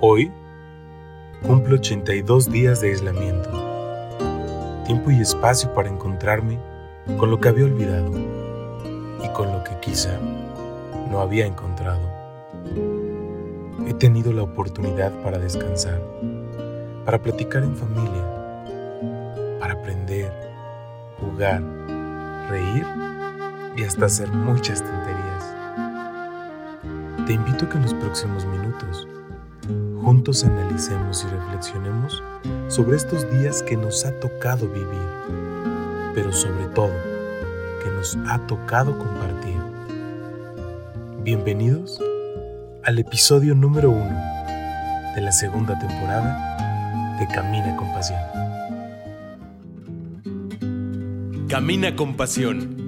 Hoy cumplo 82 días de aislamiento, tiempo y espacio para encontrarme con lo que había olvidado y con lo que quizá no había encontrado. He tenido la oportunidad para descansar, para platicar en familia, para aprender, jugar, reír y hasta hacer muchas. Te invito a que en los próximos minutos juntos analicemos y reflexionemos sobre estos días que nos ha tocado vivir, pero sobre todo que nos ha tocado compartir. Bienvenidos al episodio número uno de la segunda temporada de Camina con Pasión. Camina con Pasión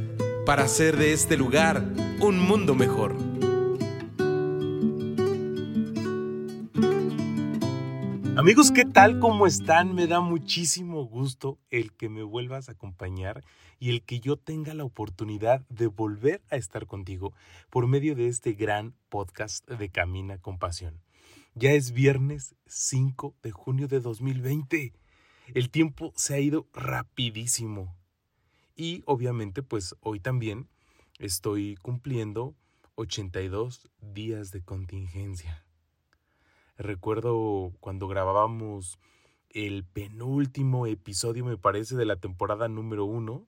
para hacer de este lugar un mundo mejor. Amigos, ¿qué tal? ¿Cómo están? Me da muchísimo gusto el que me vuelvas a acompañar y el que yo tenga la oportunidad de volver a estar contigo por medio de este gran podcast de Camina con Pasión. Ya es viernes 5 de junio de 2020. El tiempo se ha ido rapidísimo. Y obviamente pues hoy también estoy cumpliendo 82 días de contingencia. Recuerdo cuando grabábamos el penúltimo episodio, me parece, de la temporada número uno,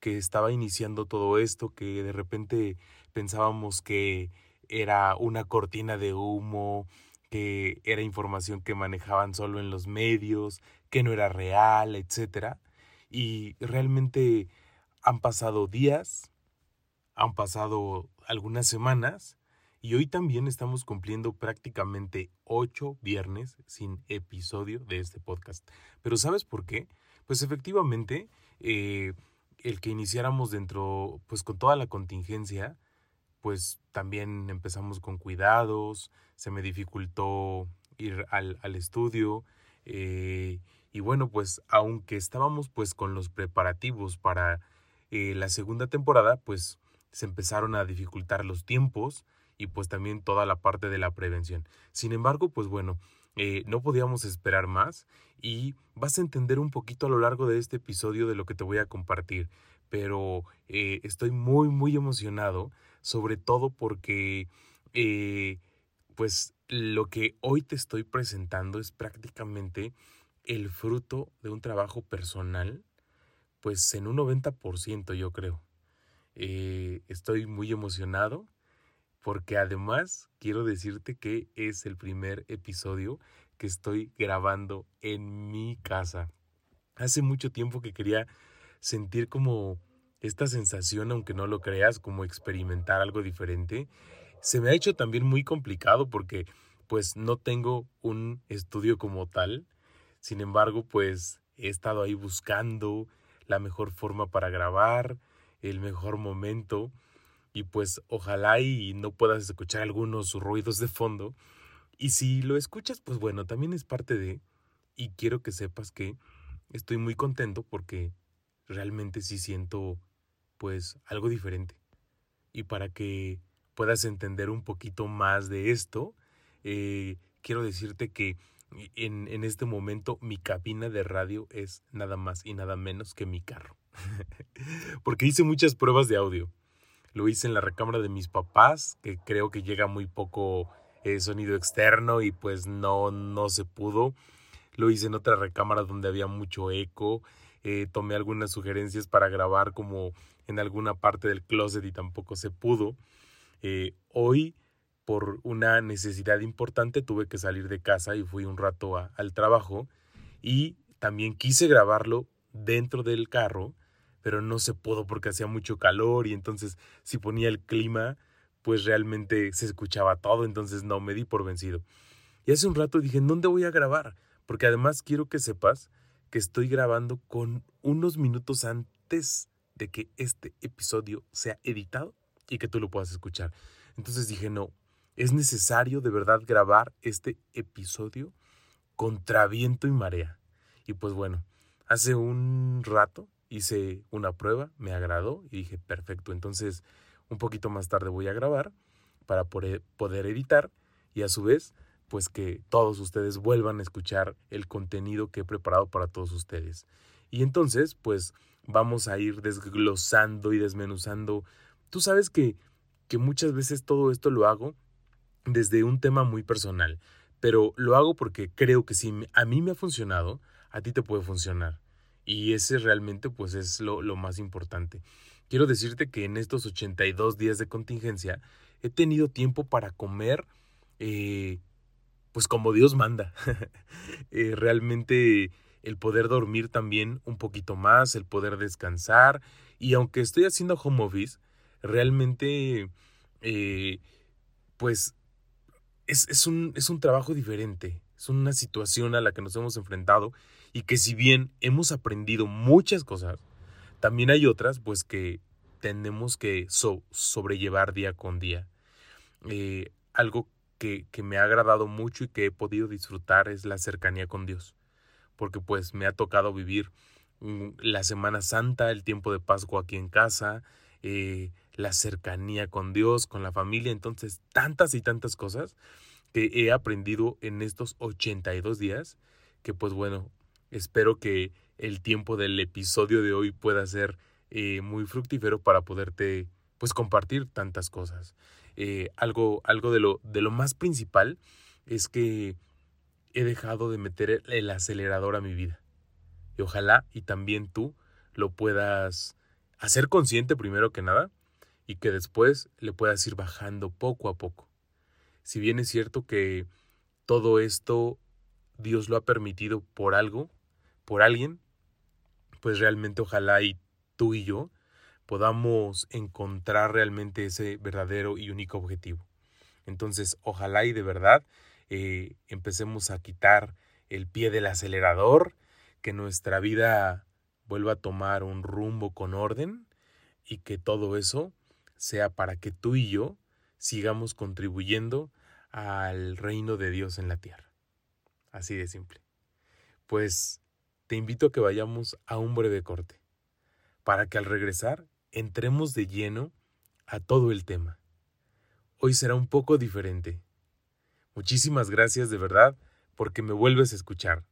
que estaba iniciando todo esto, que de repente pensábamos que era una cortina de humo, que era información que manejaban solo en los medios, que no era real, etc. Y realmente han pasado días, han pasado algunas semanas y hoy también estamos cumpliendo prácticamente ocho viernes sin episodio de este podcast. Pero ¿sabes por qué? Pues efectivamente, eh, el que iniciáramos dentro, pues con toda la contingencia, pues también empezamos con cuidados, se me dificultó ir al, al estudio. Eh, y bueno, pues aunque estábamos pues con los preparativos para eh, la segunda temporada, pues se empezaron a dificultar los tiempos y pues también toda la parte de la prevención. Sin embargo, pues bueno, eh, no podíamos esperar más y vas a entender un poquito a lo largo de este episodio de lo que te voy a compartir. Pero eh, estoy muy, muy emocionado, sobre todo porque pues lo que hoy te estoy presentando es prácticamente el fruto de un trabajo personal pues en un 90% yo creo. Eh, estoy muy emocionado porque además quiero decirte que es el primer episodio que estoy grabando en mi casa. Hace mucho tiempo que quería sentir como esta sensación, aunque no lo creas, como experimentar algo diferente. Se me ha hecho también muy complicado porque pues no tengo un estudio como tal. Sin embargo, pues he estado ahí buscando, la mejor forma para grabar, el mejor momento y pues ojalá y no puedas escuchar algunos ruidos de fondo. Y si lo escuchas, pues bueno, también es parte de... Y quiero que sepas que estoy muy contento porque realmente sí siento pues algo diferente. Y para que puedas entender un poquito más de esto, eh, quiero decirte que en, este momento mi cabina de radio es nada más y nada menos que mi carro. Porque hice muchas pruebas de audio. Lo hice en la recámara de mis papás, que creo que llega muy poco eh, sonido externo y pues no, no se pudo. Lo hice en otra recámara donde había mucho eco. Eh, tomé algunas sugerencias para grabar como en alguna parte del closet y tampoco se pudo. Eh, hoy por una necesidad importante tuve que salir de casa y fui un rato al trabajo y también quise grabarlo dentro del carro, pero no se pudo porque hacía mucho calor y entonces si ponía el clima, pues realmente se escuchaba todo, entonces no me di por vencido. Y hace un rato dije, ¿en dónde voy a grabar? Porque además quiero que sepas que estoy grabando con unos minutos antes de que este episodio sea editado y que tú lo puedas escuchar. Entonces dije, no, es necesario de verdad grabar este episodio contra viento y marea. Y pues bueno, hace un rato hice una prueba, me agradó y dije, perfecto, entonces un poquito más tarde voy a grabar para poder editar y a su vez, pues que todos ustedes vuelvan a escuchar el contenido que he preparado para todos ustedes. Y entonces, pues vamos a ir desglosando y desmenuzando. Tú sabes que, que muchas veces todo esto lo hago desde un tema muy personal, pero lo hago porque creo que si a mí me ha funcionado, a ti te puede funcionar. Y ese realmente pues es lo, lo más importante. Quiero decirte que en estos 82 días de contingencia he tenido tiempo para comer eh, pues como Dios manda. Eh, realmente el poder dormir también un poquito más, el poder descansar. Y aunque estoy haciendo home office, realmente eh, pues es, es, un, es un trabajo diferente. Es una situación a la que nos hemos enfrentado y que si bien hemos aprendido muchas cosas, también hay otras pues que tenemos que sobrellevar día con día. Eh, algo que, que, me ha agradado mucho y que he podido disfrutar es la cercanía con Dios, porque pues me ha tocado vivir mm, la Semana Santa, el tiempo de Pascua aquí en casa, eh, la cercanía con Dios, con la familia, entonces tantas y tantas cosas que he aprendido en estos 82 días, que pues bueno, espero que el tiempo del episodio de hoy pueda ser eh, muy fructífero para poderte pues compartir tantas cosas. Eh, algo algo de, lo, de lo más principal es que he dejado de meter el acelerador a mi vida. Y ojalá y también tú lo puedas hacer consciente primero que nada y que después le puedas ir bajando poco a poco. Si bien es cierto que todo esto Dios lo ha permitido por algo, por alguien, pues realmente ojalá y tú y yo podamos encontrar realmente ese verdadero y único objetivo. Entonces, ojalá y de verdad eh, empecemos a quitar el pie del acelerador, que nuestra vida vuelva a tomar un rumbo con orden y que todo eso sea para que tú y yo sigamos contribuyendo al reino de Dios en la tierra. Así de simple. Pues te invito a que vayamos a un breve corte, para que al regresar entremos de lleno a todo el tema. Hoy será un poco diferente. Muchísimas gracias de verdad porque me vuelves a escuchar,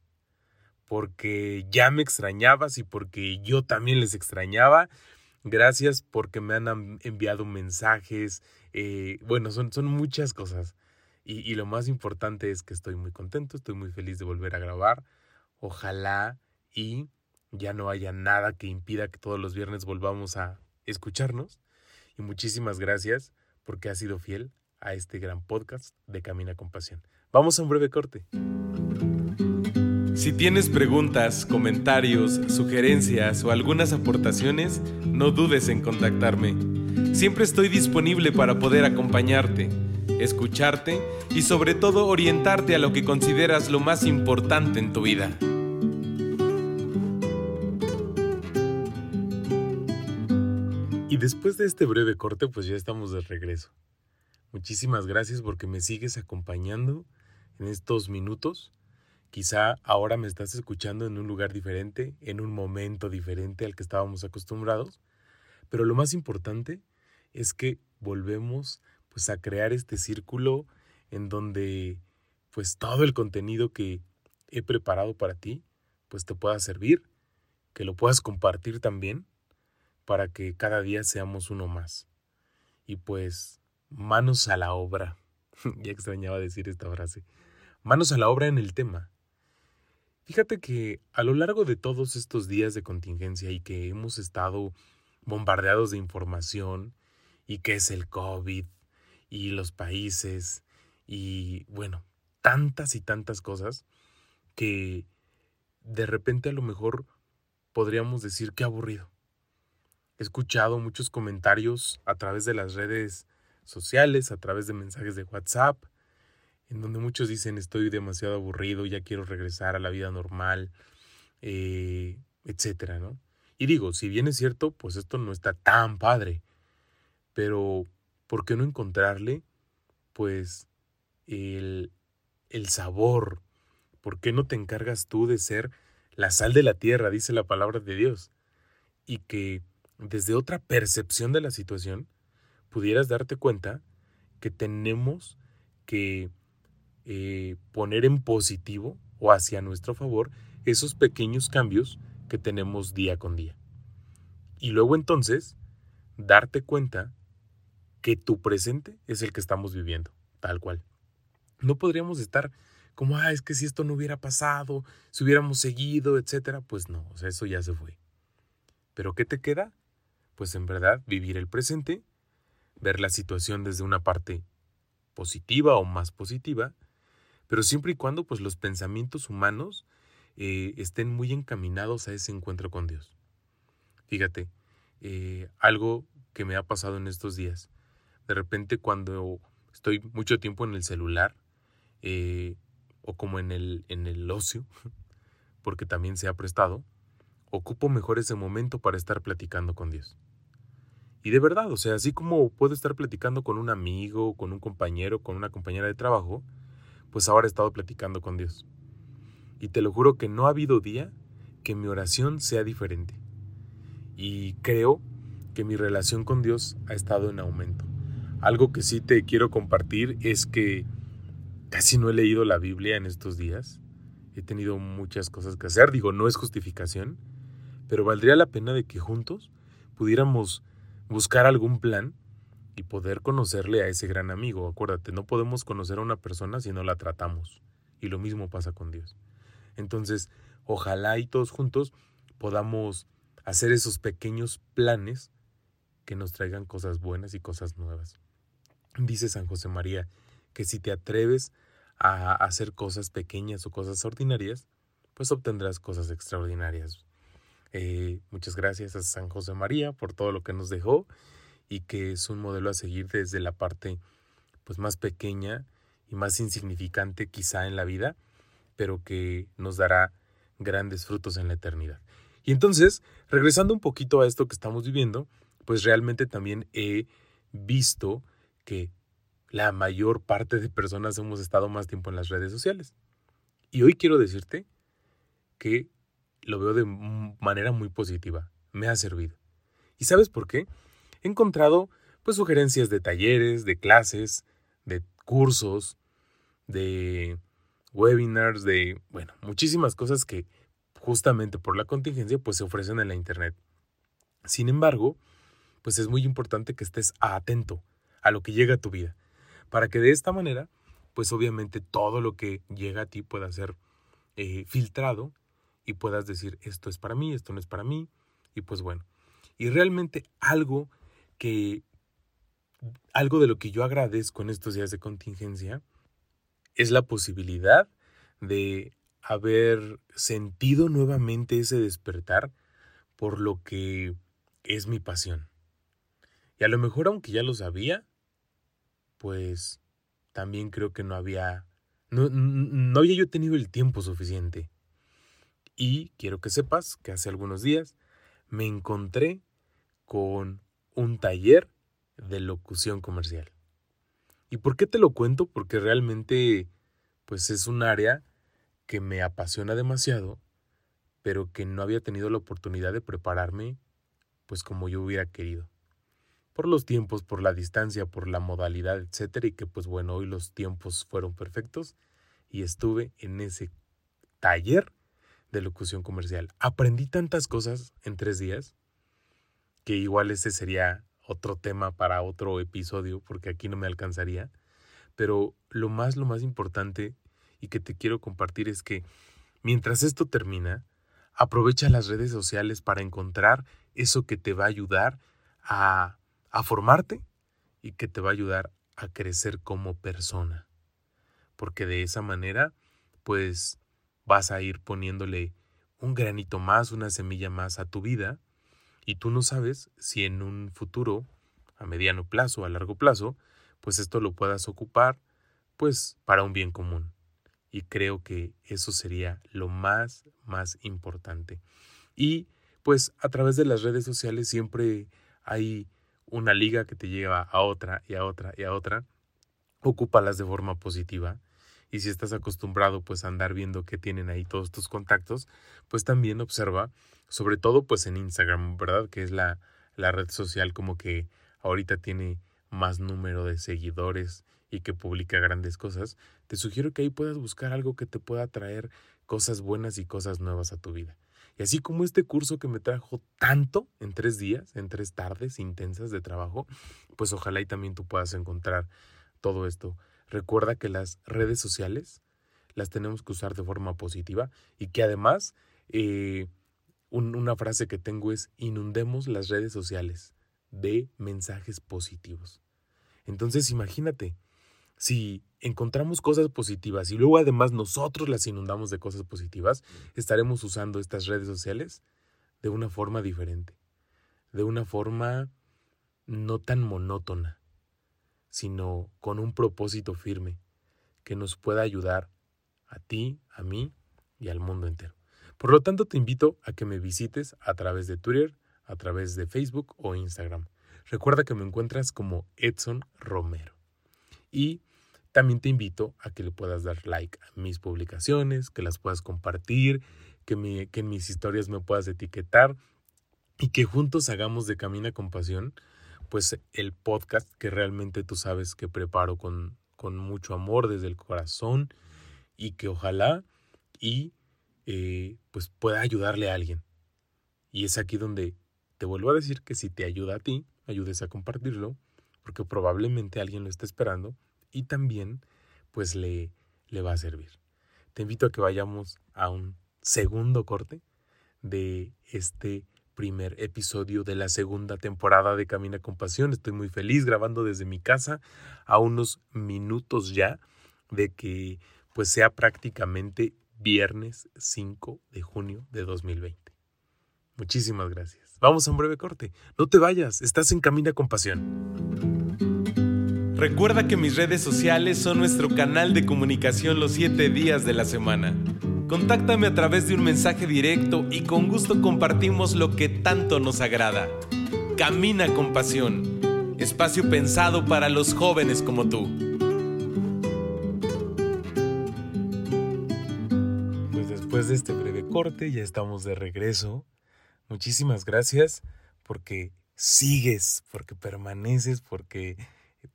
porque ya me extrañabas y porque yo también les extrañaba. Gracias porque me han enviado mensajes. Eh, bueno, son, son muchas cosas. Y, y lo más importante es que estoy muy contento, estoy muy feliz de volver a grabar. Ojalá y ya no haya nada que impida que todos los viernes volvamos a escucharnos. Y muchísimas gracias porque has sido fiel a este gran podcast de Camina con Pasión. Vamos a un breve corte. Si tienes preguntas, comentarios, sugerencias o algunas aportaciones, no dudes en contactarme. Siempre estoy disponible para poder acompañarte, escucharte y sobre todo orientarte a lo que consideras lo más importante en tu vida. Y después de este breve corte, pues ya estamos de regreso. Muchísimas gracias porque me sigues acompañando en estos minutos. Quizá ahora me estás escuchando en un lugar diferente, en un momento diferente al que estábamos acostumbrados, pero lo más importante es que volvemos pues a crear este círculo en donde pues todo el contenido que he preparado para ti pues te pueda servir, que lo puedas compartir también para que cada día seamos uno más. Y pues, manos a la obra. ya extrañaba decir esta frase. Manos a la obra en el tema. Fíjate que a lo largo de todos estos días de contingencia y que hemos estado bombardeados de información y que es el COVID y los países y bueno, tantas y tantas cosas que de repente a lo mejor podríamos decir que aburrido. He escuchado muchos comentarios a través de las redes sociales, a través de mensajes de WhatsApp, en donde muchos dicen estoy demasiado aburrido, ya quiero regresar a la vida normal, eh, etcétera, ¿no? Y digo, si bien es cierto, pues esto no está tan padre, pero ¿por qué no encontrarle, pues, el, el sabor? ¿Por qué no te encargas tú de ser la sal de la tierra, dice la palabra de Dios? Y que desde otra percepción de la situación pudieras darte cuenta que tenemos que eh, poner en positivo o hacia nuestro favor esos pequeños cambios que tenemos día con día. Y luego entonces darte cuenta que tu presente es el que estamos viviendo, tal cual. No podríamos estar como, ah, es que si esto no hubiera pasado, si hubiéramos seguido, etcétera, pues no, o sea, eso ya se fue. Pero ¿qué te queda? Pues en verdad vivir el presente, ver la situación desde una parte positiva o más positiva, pero siempre y cuando pues los pensamientos humanos eh, estén muy encaminados a ese encuentro con Dios. Fíjate, eh, algo que me ha pasado en estos días. De repente cuando estoy mucho tiempo en el celular eh, o como en el, en el ocio, porque también se ha prestado, ocupo mejor ese momento para estar platicando con Dios. Y de verdad, o sea, así como puedo estar platicando con un amigo, con un compañero, con una compañera de trabajo, pues ahora he estado platicando con Dios. Y te lo juro que no ha habido día que mi oración sea diferente. Y creo que mi relación con Dios ha estado en aumento. Algo que sí te quiero compartir es que casi no he leído la Biblia en estos días. He tenido muchas cosas que hacer. Digo, no es justificación, pero valdría la pena de que juntos pudiéramos buscar algún plan y poder conocerle a ese gran amigo. Acuérdate, no podemos conocer a una persona si no la tratamos. Y lo mismo pasa con Dios. Entonces, ojalá y todos juntos podamos hacer esos pequeños planes que nos traigan cosas buenas y cosas nuevas. Dice San José María que si te atreves a hacer cosas pequeñas o cosas ordinarias, pues obtendrás cosas extraordinarias. Eh, muchas gracias a San José María por todo lo que nos dejó y que es un modelo a seguir desde la parte pues más pequeña y más insignificante quizá en la vida, pero que nos dará grandes frutos en la eternidad. Y entonces, regresando un poquito a esto que estamos viviendo, pues realmente también he visto que la mayor parte de personas hemos estado más tiempo en las redes sociales. Y hoy quiero decirte que lo veo de manera muy positiva. Me ha servido. ¿Y sabes por qué? He encontrado pues sugerencias de talleres, de clases, de cursos, de webinars, de, bueno, muchísimas cosas que justamente por la contingencia pues se ofrecen en la internet. Sin embargo, pues es muy importante que estés atento a lo que llega a tu vida, para que de esta manera, pues obviamente todo lo que llega a ti pueda ser eh, filtrado y puedas decir esto es para mí, esto no es para mí, y pues bueno. Y realmente algo que algo de lo que yo agradezco en estos días de contingencia es la posibilidad de haber sentido nuevamente ese despertar por lo que es mi pasión. Y a lo mejor aunque ya lo sabía, pues también creo que no había no, no había yo tenido el tiempo suficiente. Y quiero que sepas que hace algunos días me encontré con un taller de locución comercial. ¿Y por qué te lo cuento? Porque realmente pues es un área que me apasiona demasiado, pero que no había tenido la oportunidad de prepararme pues como yo hubiera querido. Por los tiempos, por la distancia, por la modalidad, etcétera, y que pues bueno, hoy los tiempos fueron perfectos y estuve en ese taller de locución comercial. Aprendí tantas cosas en tres días que igual ese sería otro tema para otro episodio, porque aquí no me alcanzaría. Pero lo más, lo más importante y que te quiero compartir es que mientras esto termina, aprovecha las redes sociales para encontrar eso que te va a ayudar a, a formarte y que te va a ayudar a crecer como persona. Porque de esa manera, pues vas a ir poniéndole un granito más, una semilla más a tu vida y tú no sabes si en un futuro, a mediano plazo, a largo plazo, pues esto lo puedas ocupar pues para un bien común. Y creo que eso sería lo más, más importante. Y pues a través de las redes sociales siempre hay una liga que te lleva a otra y a otra y a otra. Ocúpalas de forma positiva. Y si estás acostumbrado pues a andar viendo qué tienen ahí todos tus contactos, pues también observa, sobre todo pues en Instagram, ¿verdad? Que es la, la red social como que ahorita tiene más número de seguidores y que publica grandes cosas, te sugiero que ahí puedas buscar algo que te pueda traer cosas buenas y cosas nuevas a tu vida. Y así como este curso que me trajo tanto en tres días, en tres tardes intensas de trabajo, pues ojalá y también tú puedas encontrar todo esto. Recuerda que las redes sociales las tenemos que usar de forma positiva y que además eh, una frase que tengo es inundemos las redes sociales de mensajes positivos. Entonces imagínate, si encontramos cosas positivas y luego además nosotros las inundamos de cosas positivas, estaremos usando estas redes sociales de una forma diferente, de una forma no tan monótona, sino con un propósito firme que nos pueda ayudar a ti, a mí y al mundo entero. Por lo tanto, te invito a que me visites a través de Twitter, a través de Facebook o Instagram. Recuerda que me encuentras como Edson Romero. Y también te invito a que le puedas dar like a mis publicaciones, que las puedas compartir, que, en mis historias me puedas etiquetar y que juntos hagamos de Camina con Pasión, pues el podcast que realmente tú sabes que preparo con, con mucho amor desde el corazón y que ojalá y eh, pues pueda ayudarle a alguien. Y es aquí donde te vuelvo a decir que si te ayuda a ti, ayudes a compartirlo, porque probablemente alguien lo esté esperando y también pues le, le va a servir. Te invito a que vayamos a un segundo corte de este primer episodio de la segunda temporada de Camina con Pasión. Estoy muy feliz grabando desde mi casa a unos minutos ya de que pues sea prácticamente viernes 5 de junio de 2020. Muchísimas gracias. Vamos a un breve corte. No te vayas, estás en Camina con Pasión. Recuerda que mis redes sociales son nuestro canal de comunicación los 7 días de la semana. Contáctame a través de un mensaje directo y con gusto compartimos lo que tanto nos agrada. Camina con Pasión. Espacio pensado para los jóvenes como tú. después de este breve corte ya estamos de regreso. Muchísimas gracias porque sigues, porque permaneces, porque,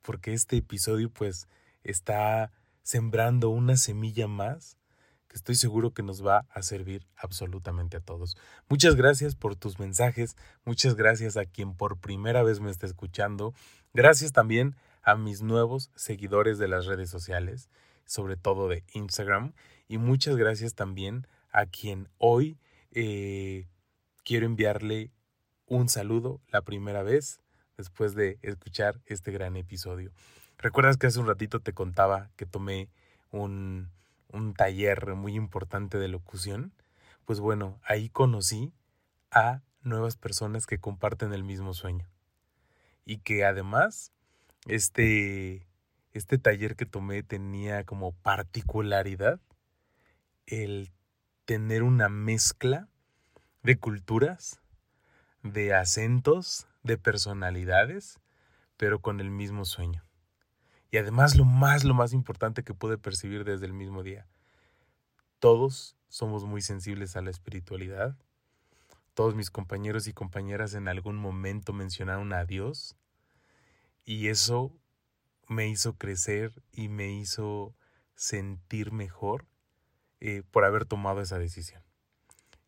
porque este episodio pues está sembrando una semilla más que estoy seguro que nos va a servir absolutamente a todos. Muchas gracias por tus mensajes, muchas gracias a quien por primera vez me está escuchando, gracias también a mis nuevos seguidores de las redes sociales, sobre todo de Instagram, y muchas gracias también a quien hoy eh, quiero enviarle un saludo la primera vez después de escuchar este gran episodio. ¿Recuerdas que hace un ratito te contaba que tomé un, un taller muy importante de locución? Pues bueno, ahí conocí a nuevas personas que comparten el mismo sueño. Y que además, este, este taller que tomé tenía como particularidad el tener una mezcla de culturas, de acentos, de personalidades, pero con el mismo sueño. Y además lo más, lo más importante que pude percibir desde el mismo día, todos somos muy sensibles a la espiritualidad. Todos mis compañeros y compañeras en algún momento mencionaron a Dios y eso me hizo crecer y me hizo sentir mejor eh, por haber tomado esa decisión.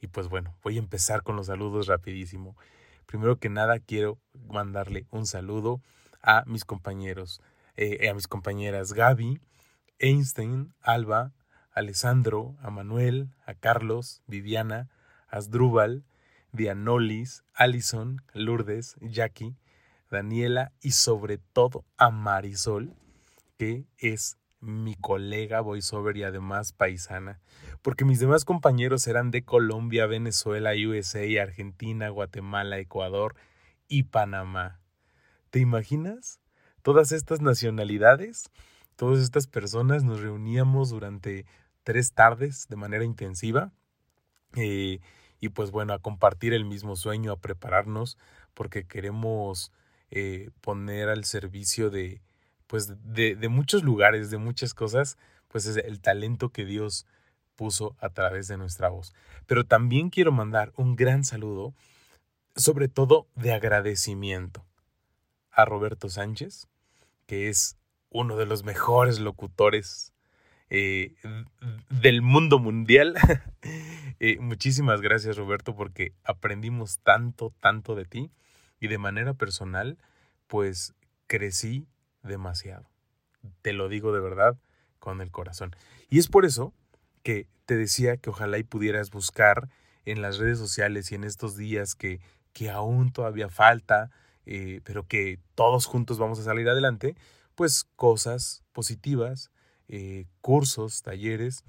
Y pues bueno, voy a empezar con los saludos rapidísimo. Primero que nada quiero mandarle un saludo a mis compañeros, eh, a mis compañeras Gaby, Einstein, Alba, Alessandro, a Manuel, a Carlos, Viviana, Asdrúbal, Dianolis, Allison, Lourdes, Jackie, Daniela y sobre todo a Marisol, que es mi colega voiceover y además paisana, porque mis demás compañeros eran de Colombia, Venezuela, USA, Argentina, Guatemala, Ecuador y Panamá. ¿Te imaginas? Todas estas nacionalidades todas estas personas nos reuníamos durante tres tardes de manera intensiva. Eh, y pues bueno, a compartir el mismo sueño, a prepararnos, porque queremos eh, poner al servicio de, pues de, de, muchos lugares, de muchas cosas, pues es el talento que Dios puso a través de nuestra voz. Pero también quiero mandar un gran saludo, sobre todo de agradecimiento, a Roberto Sánchez, que es uno de los mejores locutores eh, del mundo mundial. Eh, muchísimas gracias Roberto porque aprendimos tanto, tanto de ti y de manera personal, pues crecí demasiado. Te lo digo de verdad con el corazón. Y es por eso que te decía que ojalá y pudieras buscar en las redes sociales y en estos días que, que aún todavía falta, eh, pero que todos juntos vamos a salir adelante, pues cosas positivas, eh, cursos, talleres,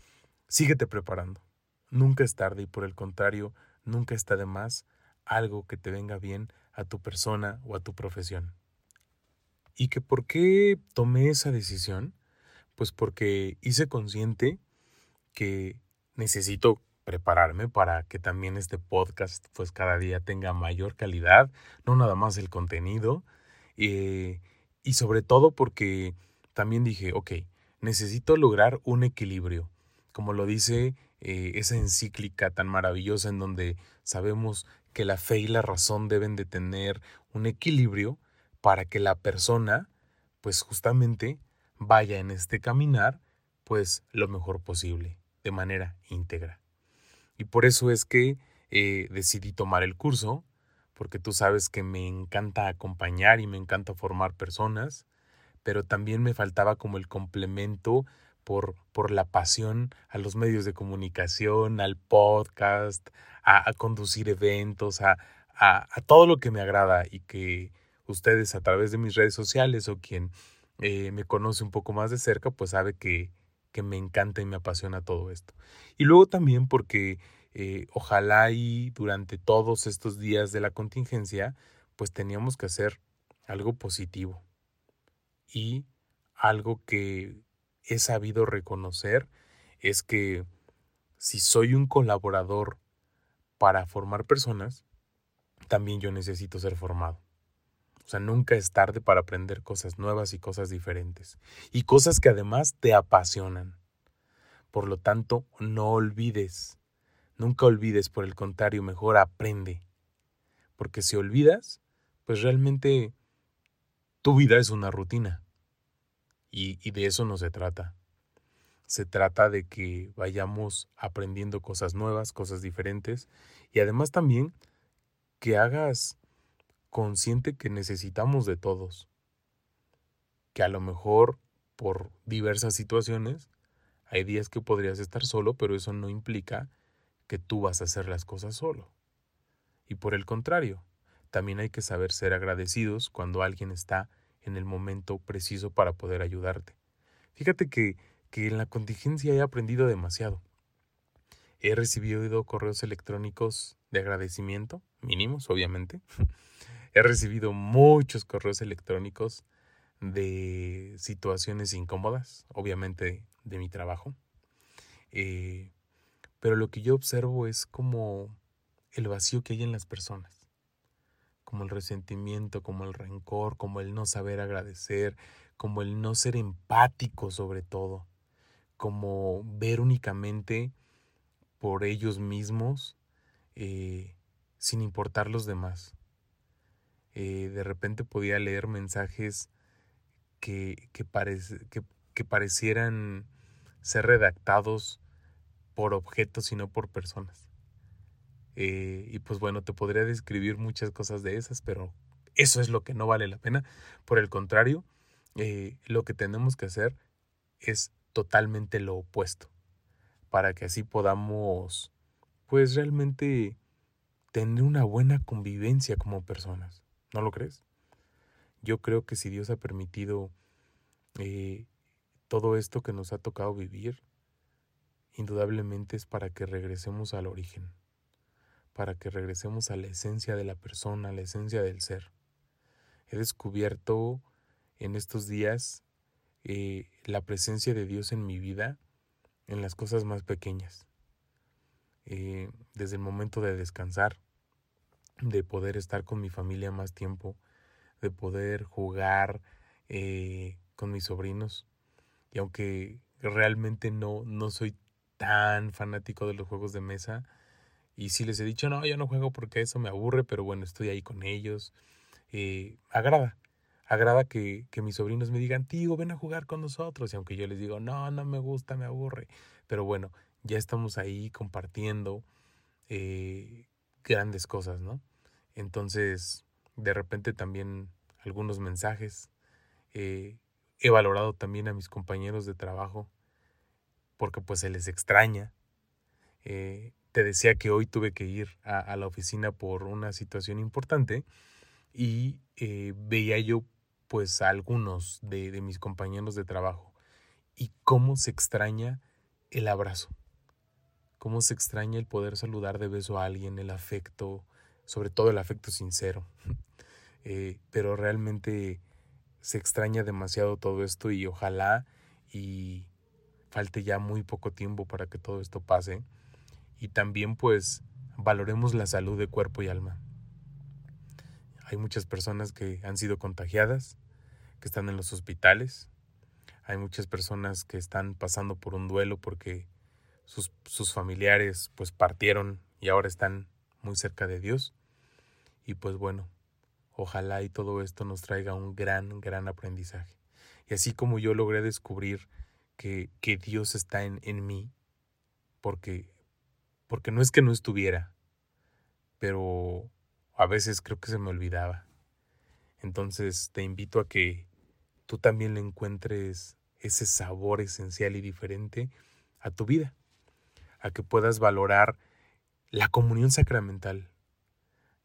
síguete preparando. Nunca es tarde y por el contrario, nunca está de más algo que te venga bien a tu persona o a tu profesión. ¿Y que por qué tomé esa decisión? Pues porque hice consciente que necesito prepararme para que también este podcast pues cada día tenga mayor calidad, no nada más el contenido, eh, y sobre todo porque también dije, ok, necesito lograr un equilibrio, como lo dice eh, esa encíclica tan maravillosa en donde sabemos que la fe y la razón deben de tener un equilibrio para que la persona pues justamente vaya en este caminar pues lo mejor posible, de manera íntegra. Y por eso es que eh, decidí tomar el curso, porque tú sabes que me encanta acompañar y me encanta formar personas, pero también me faltaba como el complemento por, por la pasión a los medios de comunicación, al podcast, a, conducir eventos, a, a, todo lo que me agrada y que ustedes a través de mis redes sociales o quien eh, me conoce un poco más de cerca, pues sabe que, que me encanta y me apasiona todo esto. Y luego también porque eh, ojalá y durante todos estos días de la contingencia, pues teníamos que hacer algo positivo y algo que he sabido reconocer es que si soy un colaborador para formar personas, también yo necesito ser formado. O sea, nunca es tarde para aprender cosas nuevas y cosas diferentes. Y cosas que además te apasionan. Por lo tanto, no olvides. Nunca olvides, por el contrario, mejor aprende. Porque si olvidas, pues realmente tu vida es una rutina. Y, y de eso no se trata. Se trata de que vayamos aprendiendo cosas nuevas, cosas diferentes. Y además también que hagas consciente que necesitamos de todos, que a lo mejor por diversas situaciones hay días que podrías estar solo, pero eso no implica que tú vas a hacer las cosas solo. Y por el contrario, también hay que saber ser agradecidos cuando alguien está en el momento preciso para poder ayudarte. Fíjate que, que en la contingencia he aprendido demasiado. He recibido correos electrónicos de agradecimiento, mínimos obviamente, He recibido muchos correos electrónicos de situaciones incómodas, obviamente de mi trabajo. Eh, pero lo que yo observo es como el vacío que hay en las personas, como el resentimiento, como el rencor, como el no saber agradecer, como el no ser empático sobre todo, como ver únicamente por ellos mismos eh, sin importar los demás. Eh, de repente podía leer mensajes que, que, que, parecieran ser redactados por objetos y no por personas. Eh, y pues bueno, te podría describir muchas cosas de esas, pero eso es lo que no vale la pena. Por el contrario, eh, lo que tenemos que hacer es totalmente lo opuesto, para que así podamos, pues realmente tener una buena convivencia como personas. ¿No lo crees? Yo creo que si Dios ha permitido eh, todo esto que nos ha tocado vivir, indudablemente es para que regresemos al origen, para que regresemos a la esencia de la persona, a la esencia del ser. He descubierto en estos días eh, la presencia de Dios en mi vida en las cosas más pequeñas. Eh, desde el momento de descansar, de poder estar con mi familia más tiempo, de poder jugar eh, con mis sobrinos. Y aunque realmente no, no soy tan fanático de los juegos de mesa, y si les he dicho, no, yo no juego porque eso me aburre, pero bueno, estoy ahí con ellos. Eh, agrada, agrada que, que, mis sobrinos me digan, tío, ven a jugar con nosotros. Y aunque yo les digo, no, no me gusta, me aburre. Pero bueno, ya estamos ahí compartiendo eh, grandes cosas, ¿no? Entonces, de repente también algunos mensajes. Eh, he valorado también a mis compañeros de trabajo porque pues se les extraña. Eh, te decía que hoy tuve que ir a, la oficina por una situación importante y veía yo pues a algunos de mis compañeros de trabajo y cómo se extraña el abrazo cómo se extraña el poder saludar de beso a alguien, el afecto, sobre todo el afecto sincero. Eh, pero realmente se extraña demasiado todo esto y ojalá y falte ya muy poco tiempo para que todo esto pase. Y también pues valoremos la salud de cuerpo y alma. Hay muchas personas que han sido contagiadas, que están en los hospitales. Hay muchas personas que están pasando por un duelo porque sus, familiares pues partieron y ahora están muy cerca de Dios. Y pues bueno, ojalá y todo esto nos traiga un gran, gran aprendizaje. Y así como yo logré descubrir que, que Dios está en, en mí, porque, porque no es que no estuviera, pero a veces creo que se me olvidaba. Entonces te invito a que tú también le encuentres ese sabor esencial y diferente a tu vida a que puedas valorar la comunión sacramental.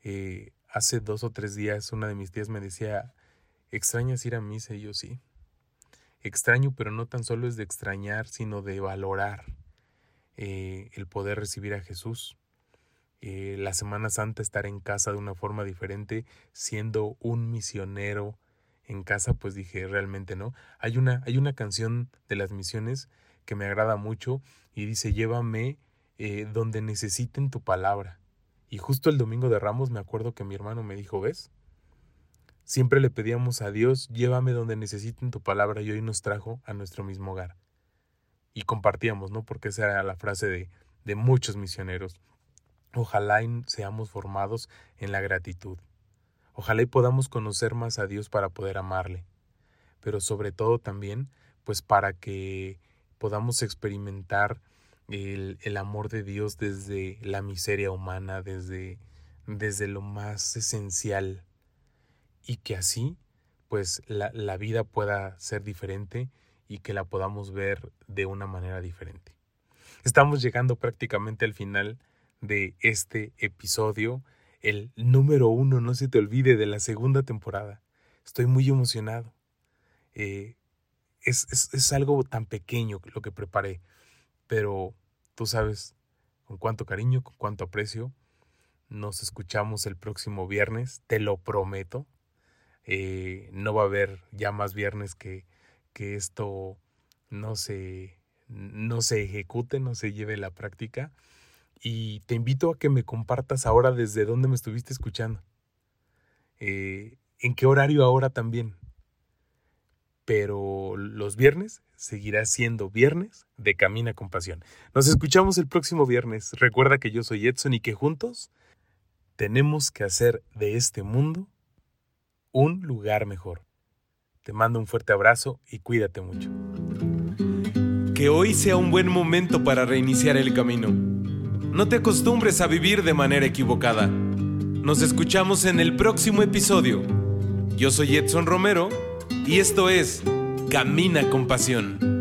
Eh, hace dos o tres días una de mis tías me decía, ¿extrañas ir a misa? Y yo sí. Extraño, pero no tan solo es de extrañar, sino de valorar eh, el poder recibir a Jesús. Eh, la Semana Santa estar en casa de una forma diferente, siendo un misionero en casa, pues dije, realmente no. Hay una, hay una canción de las misiones que me agrada mucho y dice, llévame eh, donde necesiten tu palabra. Y justo el domingo de Ramos me acuerdo que mi hermano me dijo, ¿ves? Siempre le pedíamos a Dios, llévame donde necesiten tu palabra y hoy nos trajo a nuestro mismo hogar. Y compartíamos, ¿no? Porque esa era la frase de, de muchos misioneros. Ojalá seamos formados en la gratitud. Ojalá y podamos conocer más a Dios para poder amarle. Pero sobre todo también, pues para que podamos experimentar el, el, amor de Dios desde la miseria humana, desde, desde lo más esencial y que así pues la, la vida pueda ser diferente y que la podamos ver de una manera diferente. Estamos llegando prácticamente al final de este episodio, el número uno, no se te olvide, de la segunda temporada. Estoy muy emocionado. Eh, es, algo tan pequeño lo que preparé, pero tú sabes con cuánto cariño, con cuánto aprecio. Nos escuchamos el próximo viernes, te lo prometo. Eh, no va a haber ya más viernes que, que esto no se, no se ejecute, no se lleve la práctica. Y te invito a que me compartas ahora desde dónde me estuviste escuchando. Eh, ¿En qué horario ahora también? Pero los viernes seguirá siendo viernes de Camina con Pasión. Nos escuchamos el próximo viernes. Recuerda que yo soy Edson y que juntos tenemos que hacer de este mundo un lugar mejor. Te mando un fuerte abrazo y cuídate mucho. Que hoy sea un buen momento para reiniciar el camino. No te acostumbres a vivir de manera equivocada. Nos escuchamos en el próximo episodio. Yo soy Edson Romero y esto es Camina con Pasión.